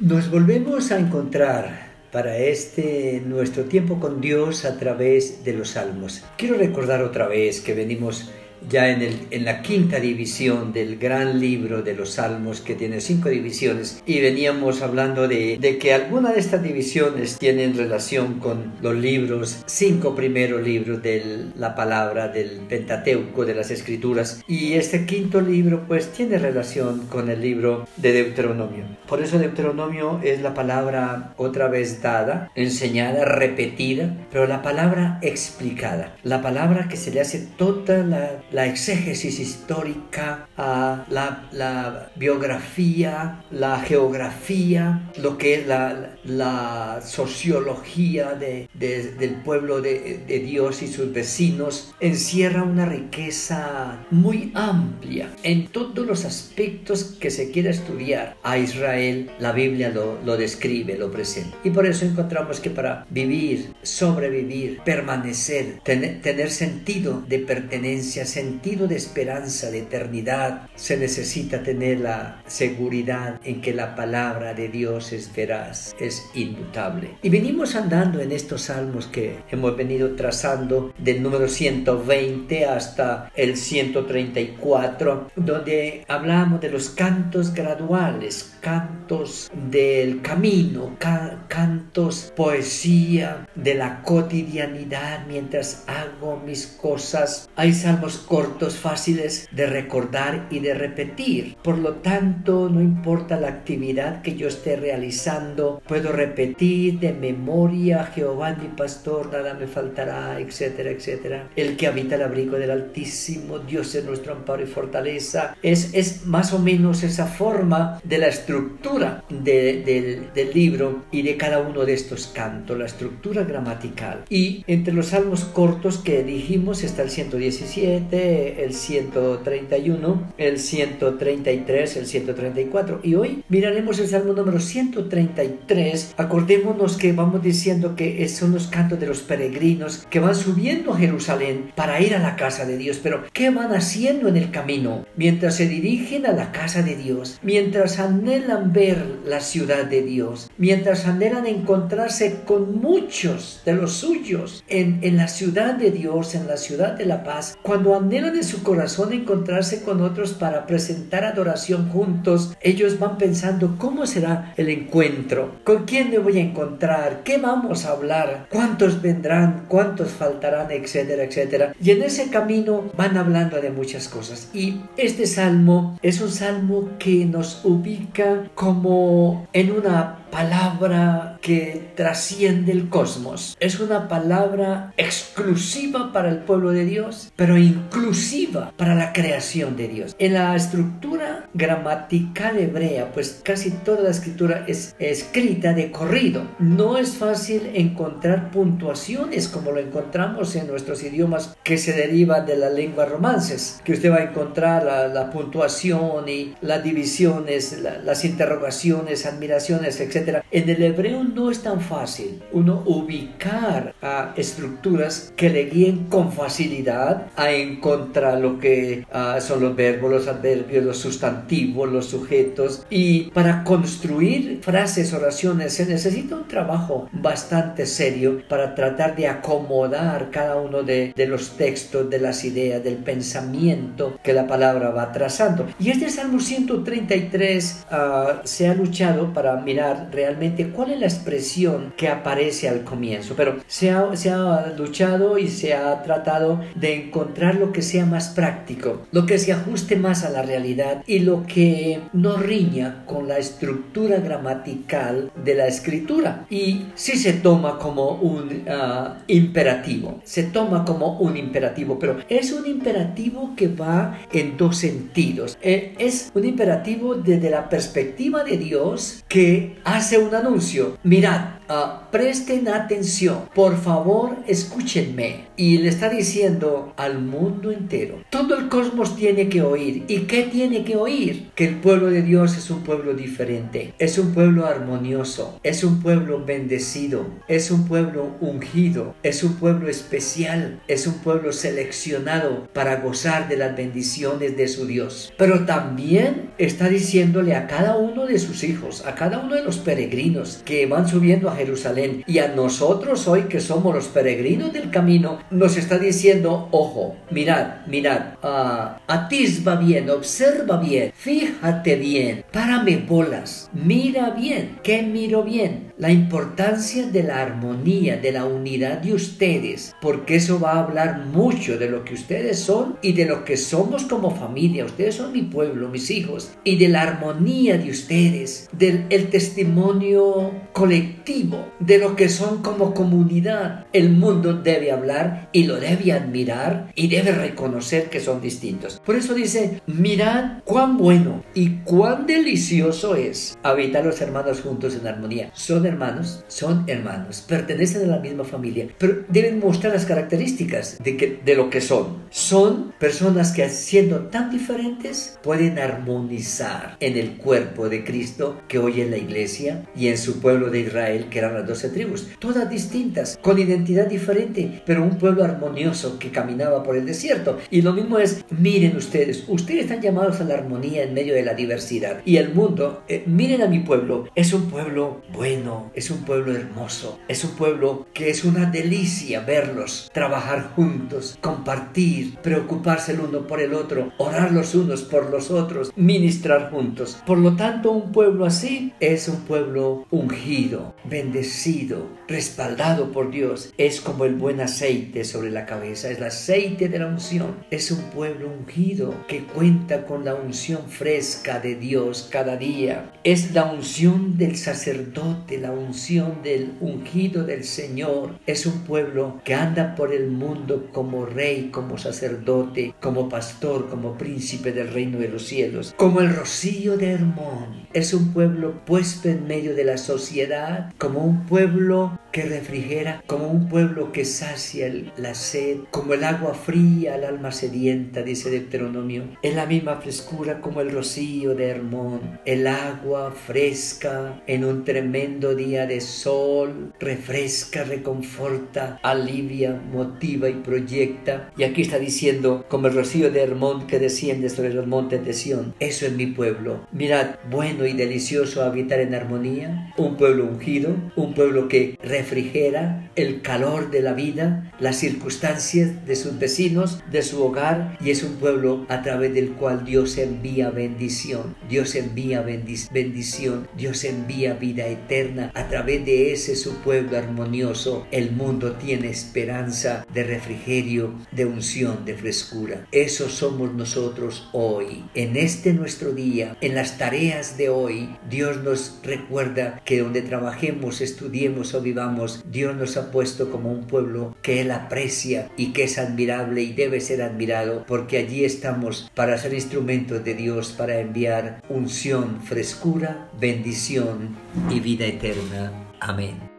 Nos volvemos a encontrar para este nuestro tiempo con Dios a través de los salmos. Quiero recordar otra vez que venimos ya en, el, en la quinta división del gran libro de los Salmos que tiene cinco divisiones y veníamos hablando de, de que algunas de estas divisiones tienen relación con los libros, cinco primeros libros de la palabra del Pentateuco de las Escrituras y este quinto libro pues tiene relación con el libro de Deuteronomio. Por eso Deuteronomio es la palabra otra vez dada, enseñada, repetida, pero la palabra explicada, la palabra que se le hace toda la la exégesis histórica, a la, biografía, la geografía, lo que es la, sociología del pueblo de, de, Dios y sus vecinos, encierra una riqueza muy amplia en todos los aspectos que se quiera estudiar. A Israel la Biblia lo, lo describe, lo presenta. Y por eso encontramos que para vivir, sobrevivir, permanecer, tener, tener sentido de pertenencia, sentido de esperanza, de eternidad, se necesita tener la seguridad en que la palabra de Dios es veraz, es indutable. Y venimos andando en estos salmos que hemos venido trazando del número 120 hasta el 134, donde hablamos de los cantos graduales, cantos del camino, cantos, poesía de la cotidianidad mientras hago mis cosas. Hay salmos cortos, fáciles de recordar y de repetir. Por lo tanto, no importa la actividad que yo esté realizando, puedo repetir de memoria, Jehová mi pastor, nada me faltará, etcétera, etcétera. El que habita el abrigo del Altísimo, Dios es nuestro amparo y fortaleza. Es, es más o menos esa forma de la estructura del libro y de cada uno de estos cantos, la estructura gramatical. Y entre los salmos cortos que dijimos está el 117, el 131, el 133, el 134. Y hoy miraremos el Salmo número 133. Acordémonos que vamos diciendo que son los cantos de los peregrinos que van subiendo a Jerusalén para ir a la casa de Dios. Pero, ¿qué van haciendo en el camino? Mientras se dirigen a la casa de Dios, mientras anhelan ver la ciudad de Dios, mientras anhelan encontrarse con muchos de los suyos en, en la ciudad de Dios, en la ciudad de la paz, cuando anhelan en su corazón encontrarse con otros para presentar adoración juntos, ellos van pensando cómo será el encuentro, con quién me voy a encontrar, qué vamos a hablar, cuántos vendrán, cuántos faltarán, etcétera, etcétera. Y en ese camino van hablando de muchas cosas. Y este salmo es un salmo que nos ubica como en una palabra que trasciende el cosmos. Es una palabra exclusiva para el pueblo de Dios, pero inclusiva para la creación de Dios. En la estructura gramatical hebrea, pues casi toda la escritura es escrita de corrido. No es fácil encontrar puntuaciones como lo encontramos en nuestros idiomas que se derivan de la lengua romances, que usted va a encontrar la, puntuación y las divisiones, las interrogaciones, admiraciones, etc en el hebreo no es tan fácil uno ubicar estructuras que le guíen con facilidad a encontrar lo que ah, son los verbos, los adverbios, los sustantivos, los sujetos. Y para construir frases, oraciones, se necesita un trabajo bastante serio para tratar de acomodar cada uno de, los textos, de las ideas, del pensamiento que la palabra va trazando. Y este Salmo 133 ah, se ha luchado para mirar realmente cuál es la expresión que aparece al comienzo, pero se ha, se ha luchado y se ha tratado de encontrar lo que sea más práctico, lo que se ajuste más a la realidad y lo que no riña con la estructura gramatical de la escritura. Y si se toma como un ah, imperativo, se toma como un imperativo, pero es un imperativo que va en dos sentidos. Eh, es un imperativo desde la perspectiva de Dios que hace un anuncio. Mirad, Ah, presten atención, por favor escúchenme. Y le está diciendo al mundo entero, todo el cosmos tiene que oír. ¿Y qué tiene que oír? Que el pueblo de Dios es un pueblo diferente, es un pueblo armonioso, es un pueblo bendecido, es un pueblo ungido, es un pueblo especial, es un pueblo seleccionado para gozar de las bendiciones de su Dios. Pero también está diciéndole a cada uno de sus hijos, a cada uno de los peregrinos que van subiendo a Jerusalén y a nosotros hoy que somos los peregrinos del camino, nos está diciendo, ojo, mirad, mirad, uh, atisba bien, observa bien, fíjate bien, párame bolas, mira bien, ¿qué miro bien? La importancia de la armonía, de la unidad de ustedes, porque eso va a hablar mucho de lo que ustedes son y de lo que somos como familia. Ustedes son mi pueblo, mis hijos, y de la armonía de ustedes, del el testimonio colectivo, de lo que son como comunidad. El mundo debe hablar y lo debe admirar y debe reconocer que son distintos. Por eso dice, mirad cuán bueno y cuán delicioso es habitar los hermanos juntos en armonía. Son hermanos, son hermanos, pertenecen a la misma familia, pero deben mostrar las características de, lo que son. Son personas que siendo tan diferentes pueden armonizar en el cuerpo de Cristo que hoy en la iglesia y en su pueblo de Israel, que eran las doce tribus, todas distintas, con identidad diferente, pero un pueblo armonioso que caminaba por el desierto. Y lo mismo es, miren ustedes, ustedes están llamados a la armonía en medio de la diversidad. Y el mundo, eh, miren a mi pueblo, es un pueblo bueno, es un pueblo hermoso, es un pueblo que es una delicia verlos, trabajar juntos, compartir, preocuparse el uno por el otro, orar los unos por los otros, ministrar juntos. Por lo tanto, un pueblo así es un pueblo ungido, bendecido, respaldado por Dios. Es como el buen aceite sobre la cabeza, es el aceite de la unción. Es un pueblo ungido que cuenta con la unción fresca de Dios cada día. Es la unción del sacerdote, la unción del ungido del Señor. Es un pueblo que anda por el mundo como rey, como sacerdote, como pastor, como príncipe del reino de los cielos, como el rocío de Hermón. Es un pueblo puesto en medio de la sociedad, como un pueblo que refrigera, como un pueblo que sacia la sed, como el agua fría al alma sedienta, dice Deuteronomio. Es la misma frescura como el rocío de Hermón, el agua fresca en un tremendo día de sol, refresca, reconforta, alivia, motiva y proyecta. Y aquí está diciendo, como el rocío de Hermón que desciende sobre los montes de Sión, eso es mi pueblo. Mirad, bueno y delicioso habitar en armonía, un pueblo ungido, un pueblo que refrigera el calor de la vida, las circunstancias de sus vecinos, de su hogar, y es un pueblo a través del cual Dios envía bendición, Dios envía bendición, Dios envía vida eterna. A través de ese su pueblo armonioso, el mundo tiene esperanza de refrigerio, de unción, de frescura. Eso somos nosotros hoy. En este nuestro día, en las tareas de hoy, Dios nos recuerda que donde trabajemos, estudiemos o vivamos, Dios nos ha puesto como un pueblo que Él aprecia y que es admirable y debe ser admirado porque allí estamos para ser instrumentos de Dios, para enviar unción, frescura, bendición y vida eterna. Amén.